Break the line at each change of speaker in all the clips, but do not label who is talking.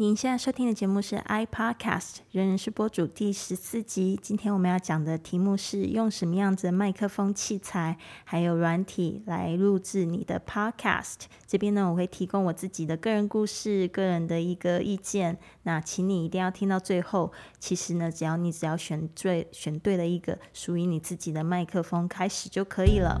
您现在收听的节目是 iPodcast，人人是播主第十四集。今天我们要讲的题目是用什么样子的麦克风器材还有软体来录制你的 Podcast。这边呢，我会提供我自己的个人故事、个人的一个意见。那请你一定要听到最后。其实呢，只要你只要选对选对了一个属于你自己的麦克风，开始就可以了。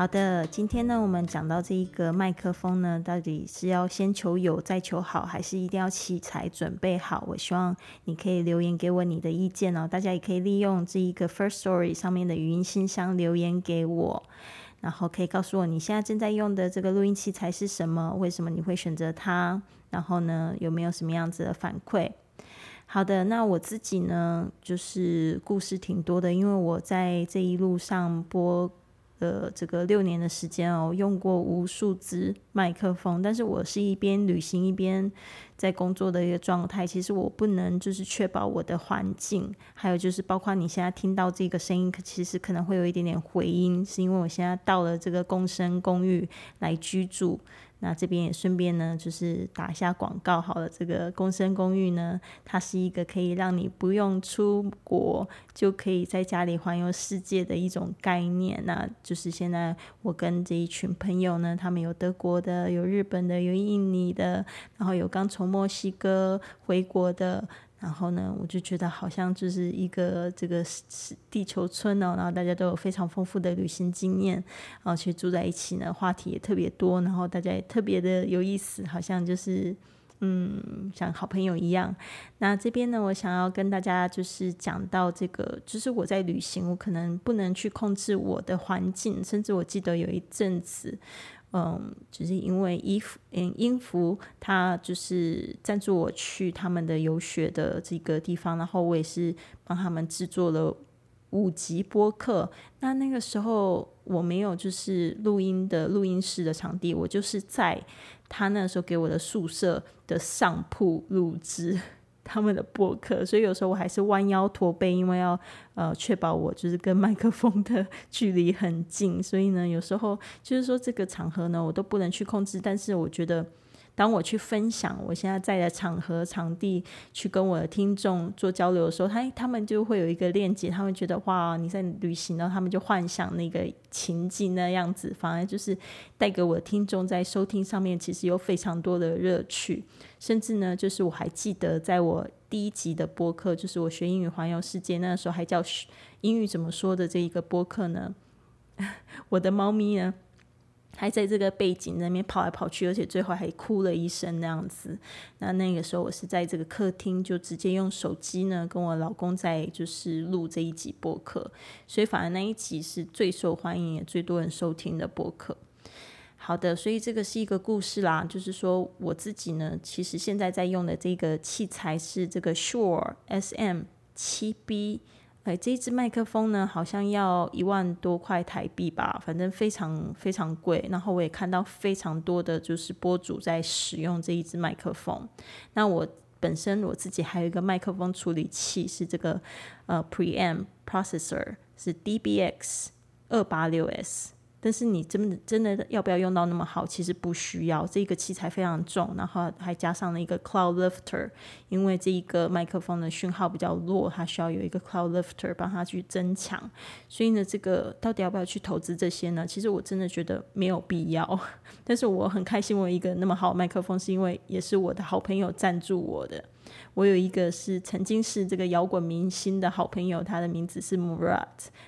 好的，今天呢，我们讲到这一个麦克风呢，到底是要先求有再求好，还是一定要器材准备好？我希望你可以留言给我你的意见哦。大家也可以利用这一个 First Story 上面的语音信箱留言给我，然后可以告诉我你现在正在用的这个录音器材是什么？为什么你会选择它？然后呢，有没有什么样子的反馈？好的，那我自己呢，就是故事挺多的，因为我在这一路上播。的这个六年的时间哦，用过无数支麦克风，但是我是一边旅行一边在工作的一个状态。其实我不能就是确保我的环境，还有就是包括你现在听到这个声音，其实可能会有一点点回音，是因为我现在到了这个共生公寓来居住。那这边也顺便呢，就是打一下广告好了。这个共生公寓呢，它是一个可以让你不用出国就可以在家里环游世界的一种概念。那就是现在我跟这一群朋友呢，他们有德国的，有日本的，有印尼的，然后有刚从墨西哥回国的。然后呢，我就觉得好像就是一个这个地球村哦，然后大家都有非常丰富的旅行经验，然后去住在一起呢，话题也特别多，然后大家也特别的有意思，好像就是嗯，像好朋友一样。那这边呢，我想要跟大家就是讲到这个，就是我在旅行，我可能不能去控制我的环境，甚至我记得有一阵子。嗯，就是因为衣服，嗯，音符他就是赞助我去他们的游学的这个地方，然后我也是帮他们制作了五集播客。那那个时候我没有就是录音的录音室的场地，我就是在他那时候给我的宿舍的上铺录制。他们的播客，所以有时候我还是弯腰驼背，因为要呃确保我就是跟麦克风的距离很近，所以呢，有时候就是说这个场合呢，我都不能去控制，但是我觉得。当我去分享我现在在的场合、场地，去跟我的听众做交流的时候，他他们就会有一个链接，他们觉得哇，你在旅行呢，他们就幻想那个情境那样子，反而就是带给我的听众在收听上面其实有非常多的乐趣，甚至呢，就是我还记得在我第一集的播客，就是我学英语环游世界那时候还叫英语怎么说的这一个播客呢，我的猫咪呢。还在这个背景那边跑来跑去，而且最后还哭了一声那样子。那那个时候我是在这个客厅，就直接用手机呢跟我老公在就是录这一集播客，所以反而那一集是最受欢迎也最多人收听的播客。好的，所以这个是一个故事啦，就是说我自己呢，其实现在在用的这个器材是这个 Sure SM 七 B。哎，这一支麦克风呢，好像要一万多块台币吧，反正非常非常贵。然后我也看到非常多的就是播主在使用这一支麦克风。那我本身我自己还有一个麦克风处理器，是这个呃 Preamp Processor，是 DBX 二八六 S。但是你真的真的要不要用到那么好？其实不需要，这个器材非常重，然后还加上了一个 Cloud Lifter，因为这一个麦克风的讯号比较弱，它需要有一个 Cloud Lifter 帮它去增强。所以呢，这个到底要不要去投资这些呢？其实我真的觉得没有必要。但是我很开心，我一个那么好的麦克风，是因为也是我的好朋友赞助我的。我有一个是曾经是这个摇滚明星的好朋友，他的名字是 Murat。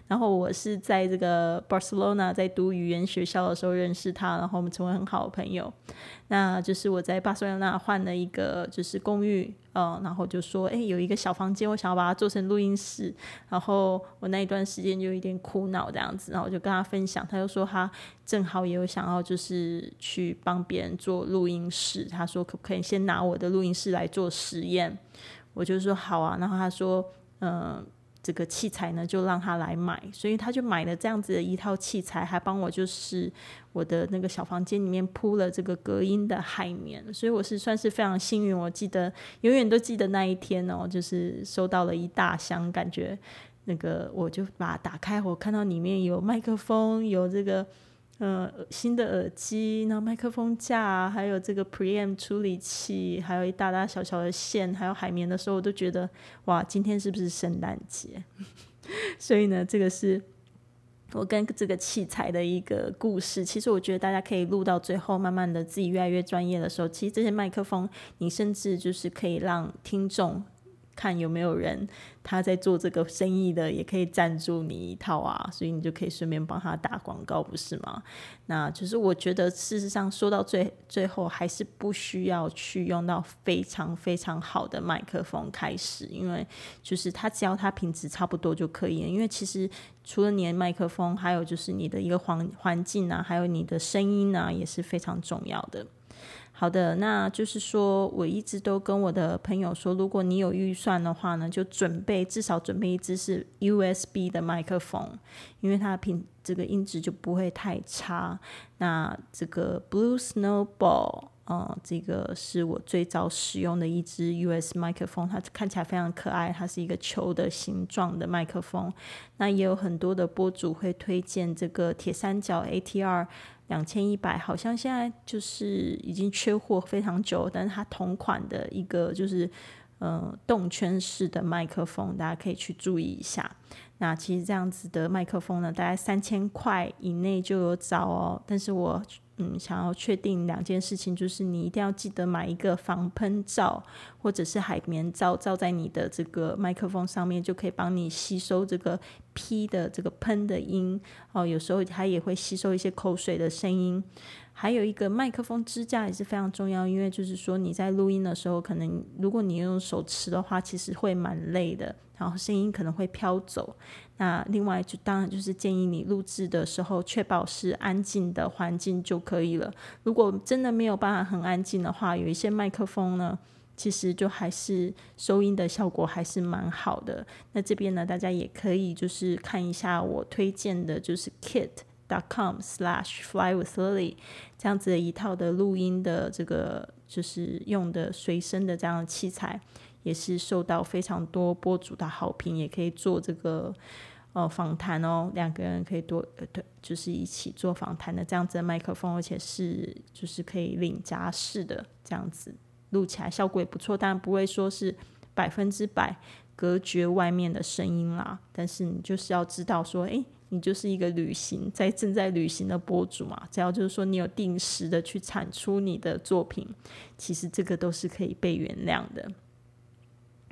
然后我是在这个 Barcelona 在读语言学校的时候认识他，然后我们成为很好的朋友。那就是我在巴塞罗那换了一个就是公寓，嗯，然后就说，哎，有一个小房间，我想要把它做成录音室。然后我那一段时间就有点苦恼这样子，然后我就跟他分享，他就说他正好也有想要就是去帮别人做录音室，他说可不可以先拿我的录音室来做实验？我就说好啊。然后他说，嗯。这个器材呢，就让他来买，所以他就买了这样子的一套器材，还帮我就是我的那个小房间里面铺了这个隔音的海绵，所以我是算是非常幸运。我记得永远都记得那一天哦，就是收到了一大箱，感觉那个我就把它打开，我看到里面有麦克风，有这个。呃，新的耳机，然后麦克风架，还有这个 preamp 处理器，还有一大大小小的线，还有海绵的时候，我都觉得哇，今天是不是圣诞节？所以呢，这个是我跟这个器材的一个故事。其实我觉得大家可以录到最后，慢慢的自己越来越专业的时候，其实这些麦克风，你甚至就是可以让听众。看有没有人他在做这个生意的，也可以赞助你一套啊，所以你就可以顺便帮他打广告，不是吗？那就是我觉得事实上说到最最后，还是不需要去用到非常非常好的麦克风开始，因为就是它只要它品质差不多就可以了。因为其实除了你的麦克风，还有就是你的一个环环境啊，还有你的声音啊，也是非常重要的。好的，那就是说，我一直都跟我的朋友说，如果你有预算的话呢，就准备至少准备一支是 USB 的麦克风，因为它品这个音质就不会太差。那这个 Blue Snowball，呃，这个是我最早使用的一支 US 麦克风，它看起来非常可爱，它是一个球的形状的麦克风。那也有很多的播主会推荐这个铁三角 ATR。两千一百，好像现在就是已经缺货非常久，但是它同款的一个就是呃动圈式的麦克风，大家可以去注意一下。那其实这样子的麦克风呢，大概三千块以内就有找哦。但是我嗯想要确定两件事情，就是你一定要记得买一个防喷罩或者是海绵罩，罩在你的这个麦克风上面，就可以帮你吸收这个。P 的这个喷的音哦，有时候它也会吸收一些口水的声音。还有一个麦克风支架也是非常重要，因为就是说你在录音的时候，可能如果你用手持的话，其实会蛮累的，然后声音可能会飘走。那另外就当然就是建议你录制的时候，确保是安静的环境就可以了。如果真的没有办法很安静的话，有一些麦克风呢。其实就还是收音的效果还是蛮好的。那这边呢，大家也可以就是看一下我推荐的，就是 Kit kit.com/slash/flywithlily 这样子的一套的录音的这个就是用的随身的这样的器材，也是受到非常多播主的好评，也可以做这个呃访谈哦，两个人可以多呃对，就是一起做访谈的这样子的麦克风，而且是就是可以领夹式的这样子。录起来效果也不错，但不会说是百分之百隔绝外面的声音啦。但是你就是要知道说，诶，你就是一个旅行在正在旅行的博主嘛。只要就是说你有定时的去产出你的作品，其实这个都是可以被原谅的。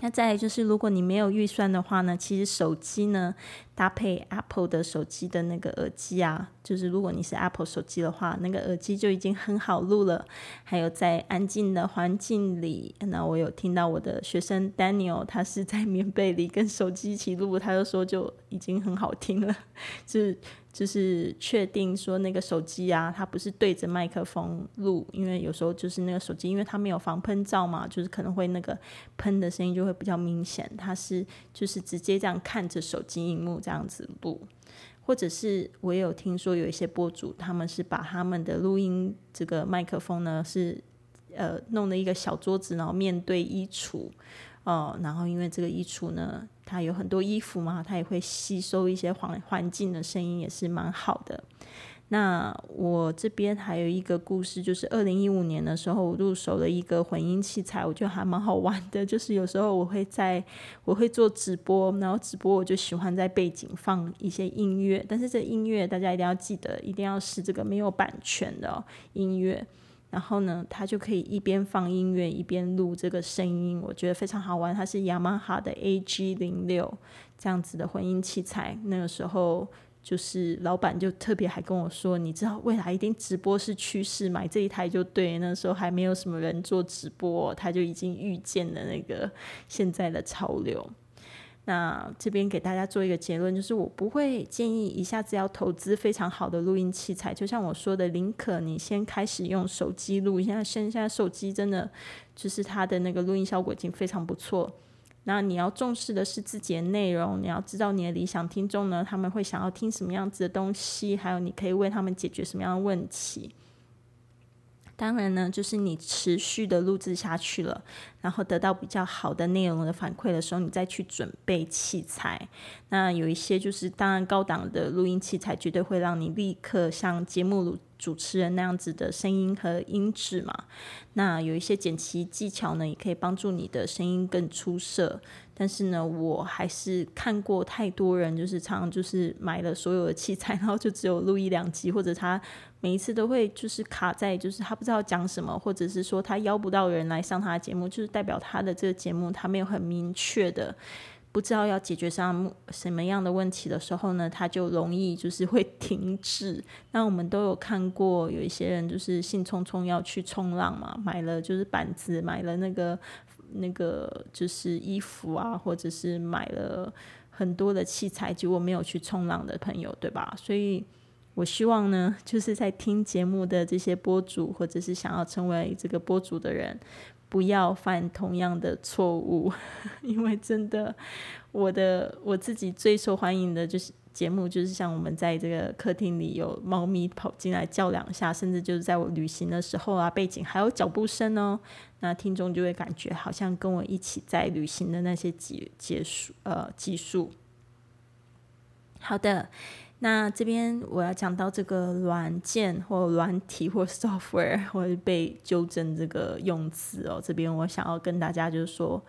那再就是，如果你没有预算的话呢，其实手机呢搭配 Apple 的手机的那个耳机啊，就是如果你是 Apple 手机的话，那个耳机就已经很好录了。还有在安静的环境里，那我有听到我的学生 Daniel，他是在 棉被里跟手机一起录，他就说就已经很好听了，就是。就是确定说那个手机啊，它不是对着麦克风录，因为有时候就是那个手机，因为它没有防喷罩嘛，就是可能会那个喷的声音就会比较明显。它是就是直接这样看着手机荧幕这样子录，或者是我也有听说有一些播主，他们是把他们的录音这个麦克风呢是呃弄了一个小桌子，然后面对衣橱。哦，然后因为这个衣橱呢，它有很多衣服嘛，它也会吸收一些环环境的声音，也是蛮好的。那我这边还有一个故事，就是二零一五年的时候，我入手了一个混音器材，我觉得还蛮好玩的。就是有时候我会在我会做直播，然后直播我就喜欢在背景放一些音乐，但是这音乐大家一定要记得，一定要是这个没有版权的音乐。然后呢，它就可以一边放音乐一边录这个声音，我觉得非常好玩。它是雅马哈的 AG 零六这样子的混音器材。那个时候就是老板就特别还跟我说，你知道未来一定直播是趋势，买这一台就对。那时候还没有什么人做直播，他就已经预见了那个现在的潮流。那这边给大家做一个结论，就是我不会建议一下子要投资非常好的录音器材。就像我说的，宁可你先开始用手机录。现在现现在手机真的就是它的那个录音效果已经非常不错。那你要重视的是自己的内容，你要知道你的理想听众呢，他们会想要听什么样子的东西，还有你可以为他们解决什么样的问题。当然呢，就是你持续的录制下去了，然后得到比较好的内容的反馈的时候，你再去准备器材。那有一些就是当然高档的录音器材，绝对会让你立刻像节目主持人那样子的声音和音质嘛。那有一些剪辑技巧呢，也可以帮助你的声音更出色。但是呢，我还是看过太多人，就是常常就是买了所有的器材，然后就只有录一两集，或者他每一次都会就是卡在，就是他不知道讲什么，或者是说他邀不到人来上他的节目，就是代表他的这个节目他没有很明确的不知道要解决上什么样的问题的时候呢，他就容易就是会停止。那我们都有看过有一些人就是兴冲冲要去冲浪嘛，买了就是板子，买了那个。那个就是衣服啊，或者是买了很多的器材，结果没有去冲浪的朋友，对吧？所以我希望呢，就是在听节目的这些播主，或者是想要成为这个播主的人，不要犯同样的错误，因为真的，我的我自己最受欢迎的就是。节目就是像我们在这个客厅里有猫咪跑进来叫两下，甚至就是在我旅行的时候啊，背景还有脚步声哦，那听众就会感觉好像跟我一起在旅行的那些结结束呃技术。好的，那这边我要讲到这个软件或软体或 software 或被纠正这个用词哦，这边我想要跟大家就是说。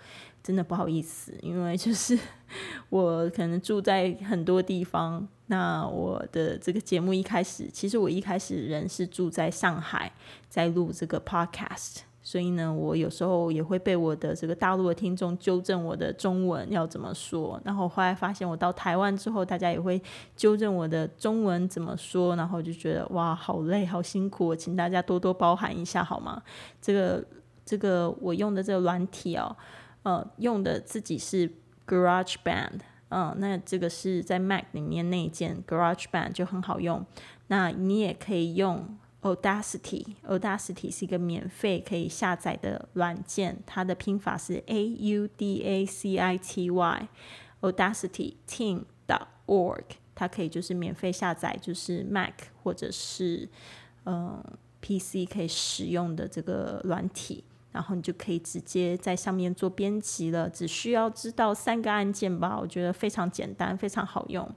真的不好意思，因为就是 我可能住在很多地方。那我的这个节目一开始，其实我一开始人是住在上海，在录这个 podcast，所以呢，我有时候也会被我的这个大陆的听众纠正我的中文要怎么说。然后后来发现我到台湾之后，大家也会纠正我的中文怎么说，然后就觉得哇，好累，好辛苦，请大家多多包涵一下好吗？这个这个我用的这个软体哦。呃，用的自己是 Garage Band，嗯，那这个是在 Mac 里面那一件 Garage Band 就很好用。那你也可以用 Audacity，Audacity 是一个免费可以下载的软件，它的拼法是 A U D A C I T Y，Audacity Team dot org，它可以就是免费下载，就是 Mac 或者是嗯 PC 可以使用的这个软体。然后你就可以直接在上面做编辑了，只需要知道三个按键吧，我觉得非常简单，非常好用。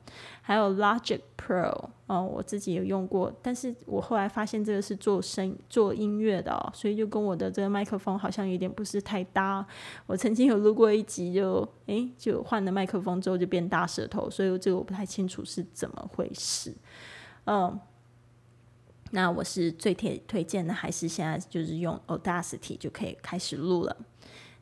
还有 Logic Pro，哦，我自己有用过，但是我后来发现这个是做声做音乐的哦，所以就跟我的这个麦克风好像有点不是太搭。我曾经有录过一集，就诶，就换了麦克风之后就变大舌头，所以这个我不太清楚是怎么回事，嗯。那我是最推推荐的，还是现在就是用 Audacity 就可以开始录了。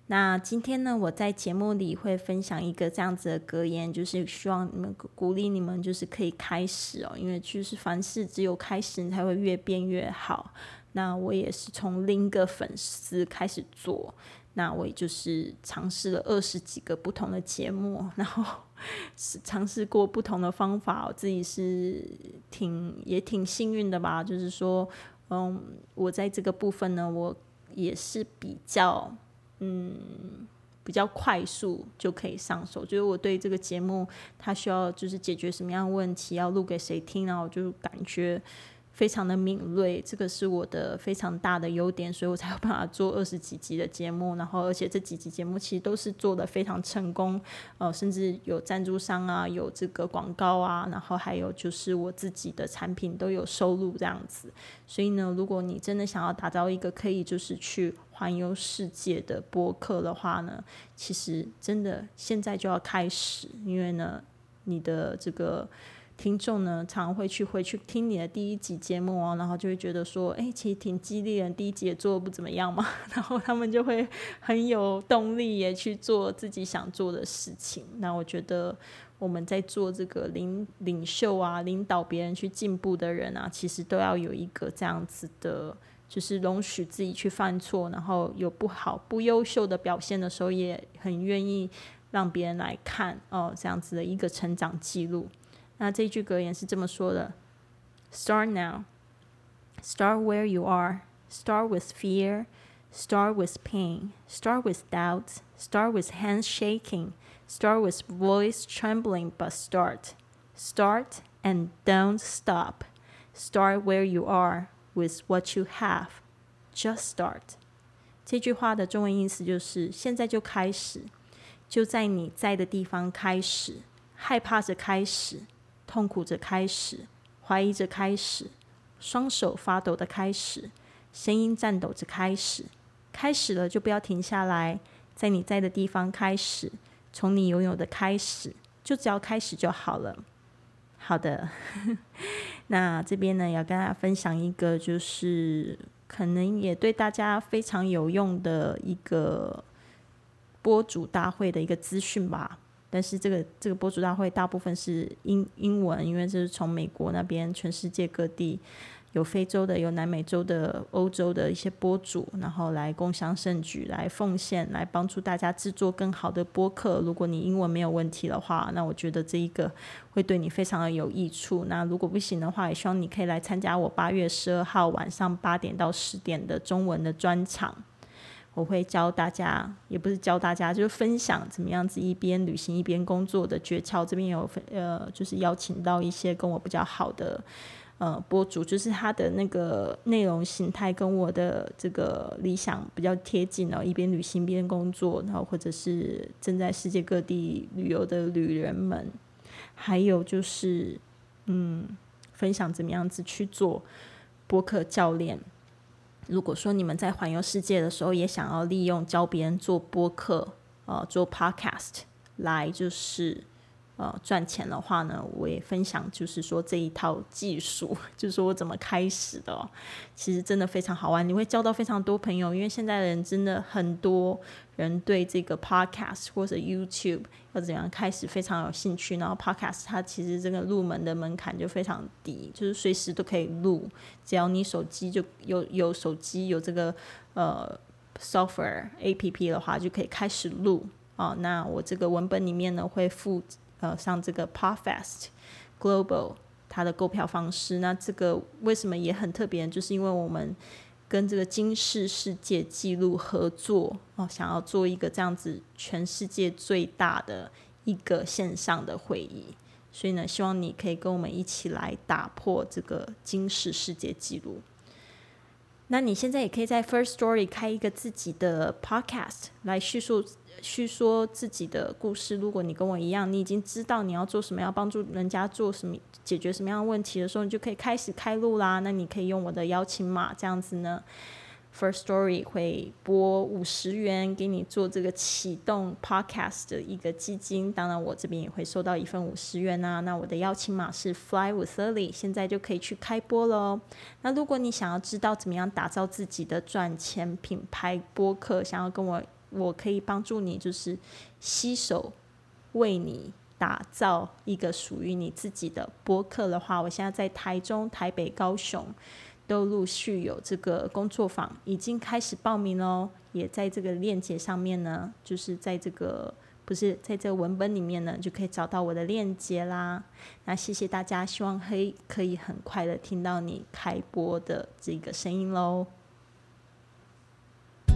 那今天呢，我在节目里会分享一个这样子的格言，就是希望你们鼓励你们，就是可以开始哦，因为就是凡事只有开始，你才会越变越好。那我也是从零个粉丝开始做，那我也就是尝试了二十几个不同的节目，然后。尝试过不同的方法，我自己是挺也挺幸运的吧。就是说，嗯，我在这个部分呢，我也是比较嗯比较快速就可以上手。就是我对这个节目，它需要就是解决什么样问题，要录给谁听然后我就感觉。非常的敏锐，这个是我的非常大的优点，所以我才有办法做二十几集的节目。然后，而且这几集节目其实都是做的非常成功，呃，甚至有赞助商啊，有这个广告啊，然后还有就是我自己的产品都有收入这样子。所以呢，如果你真的想要打造一个可以就是去环游世界的播客的话呢，其实真的现在就要开始，因为呢，你的这个。听众呢，常会去回去听你的第一集节目哦，然后就会觉得说，哎，其实挺激励的，第一集也做的不怎么样嘛，然后他们就会很有动力也去做自己想做的事情。那我觉得我们在做这个领领袖啊，领导别人去进步的人啊，其实都要有一个这样子的，就是容许自己去犯错，然后有不好、不优秀的表现的时候，也很愿意让别人来看哦，这样子的一个成长记录。那这句格言是这么说的：Start now, start where you are, start with fear, Start with pain. Start with doubt. Start with hands shaking. Start with voice trembling, but start. Start and don't stop. Start where you are with what you have. Just start. 这句话的中文意思就是：现在就开始，就在你在的地方开始，害怕着开始， 痛苦着开始，怀疑着开始，双手发抖的开始，声音颤抖着开始。开始了就不要停下来，在你在的地方开始。从你拥有的开始，就只要开始就好了。好的，那这边呢要跟大家分享一个，就是可能也对大家非常有用的一个播主大会的一个资讯吧。但是这个这个播主大会大部分是英英文，因为这是从美国那边全世界各地。有非洲的，有南美洲的，欧洲的一些播主，然后来共享盛举，来奉献，来帮助大家制作更好的播客。如果你英文没有问题的话，那我觉得这一个会对你非常的有益处。那如果不行的话，也希望你可以来参加我八月十二号晚上八点到十点的中文的专场。我会教大家，也不是教大家，就是分享怎么样子一边旅行一边工作的诀窍。这边有呃，就是邀请到一些跟我比较好的。呃，博主就是他的那个内容形态跟我的这个理想比较贴近哦，一边旅行一边工作，然后或者是正在世界各地旅游的旅人们，还有就是嗯，分享怎么样子去做播客教练。如果说你们在环游世界的时候，也想要利用教别人做播客，呃，做 podcast 来就是。呃，赚钱的话呢，我也分享，就是说这一套技术，就是说我怎么开始的，其实真的非常好玩，你会交到非常多朋友，因为现在的人真的很多人对这个 podcast 或者 YouTube 要怎样开始非常有兴趣，然后 podcast 它其实这个入门的门槛就非常低，就是随时都可以录，只要你手机就有有手机有这个呃 software A P P 的话，就可以开始录啊。那我这个文本里面呢会附。呃，像这个 Podfest Global 它的购票方式，那这个为什么也很特别？就是因为我们跟这个金世世界纪录合作哦，想要做一个这样子全世界最大的一个线上的会议，所以呢，希望你可以跟我们一起来打破这个金世世界纪录。那你现在也可以在 First Story 开一个自己的 Podcast 来叙述。叙说自己的故事。如果你跟我一样，你已经知道你要做什么，要帮助人家做什么，解决什么样的问题的时候，你就可以开始开录啦。那你可以用我的邀请码，这样子呢，First Story 会拨五十元给你做这个启动 Podcast 的一个基金。当然，我这边也会收到一份五十元啊。那我的邀请码是 Fly with Lily，现在就可以去开播喽。那如果你想要知道怎么样打造自己的赚钱品牌播客，想要跟我。我可以帮助你，就是携手为你打造一个属于你自己的播客的话，我现在在台中、台北、高雄都陆续有这个工作坊，已经开始报名喽。也在这个链接上面呢，就是在这个不是在这个文本里面呢，就可以找到我的链接啦。那谢谢大家，希望可以可以很快的听到你开播的这个声音喽。